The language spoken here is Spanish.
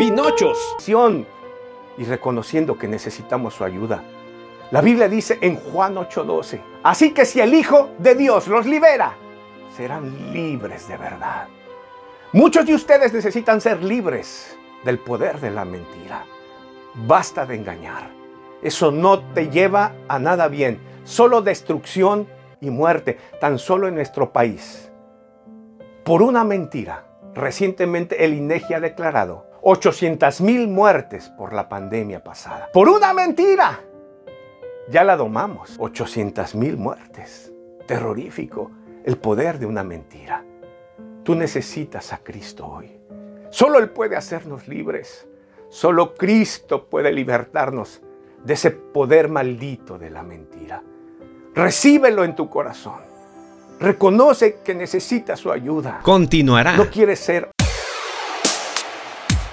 Pinochos. Y reconociendo que necesitamos su ayuda. La Biblia dice en Juan 8:12, así que si el Hijo de Dios los libera, serán libres de verdad. Muchos de ustedes necesitan ser libres del poder de la mentira. Basta de engañar. Eso no te lleva a nada bien, solo destrucción y muerte, tan solo en nuestro país. Por una mentira, recientemente el INEGI ha declarado 800 mil muertes por la pandemia pasada. Por una mentira. Ya la domamos. 800 mil muertes. Terrorífico. El poder de una mentira. Tú necesitas a Cristo hoy. Solo Él puede hacernos libres. Solo Cristo puede libertarnos de ese poder maldito de la mentira. Recíbelo en tu corazón. Reconoce que necesita su ayuda. Continuará. No quieres ser